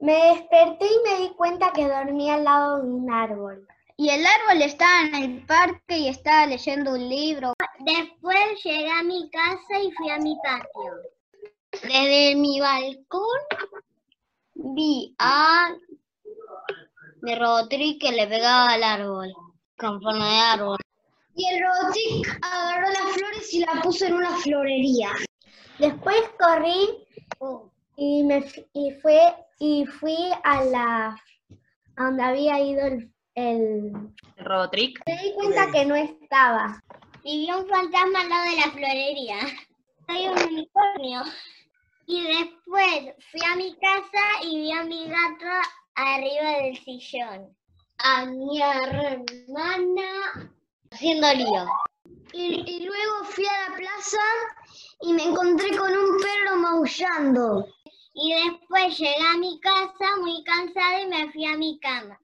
Me desperté y me di cuenta que dormía al lado de un árbol. Y el árbol estaba en el parque y estaba leyendo un libro. Después llegué a mi casa y fui a mi patio. Desde mi balcón vi a mi robotrick que le pegaba al árbol, con forma de árbol. Y el robotrick agarró las flores y la puso en una florería. Después corrí y me y fue y fui a la a donde había ido el, el, ¿El Robotrick? me di cuenta que no estaba. Y vi un fantasma al lado de la florería. Soy un unicornio. Y después fui a mi casa y vi a mi gato arriba del sillón. A mi hermana haciendo lío. Y, y luego fui a la plaza y me encontré con un perro maullando. Y después llegué a mi casa muy cansada y me fui a mi cama.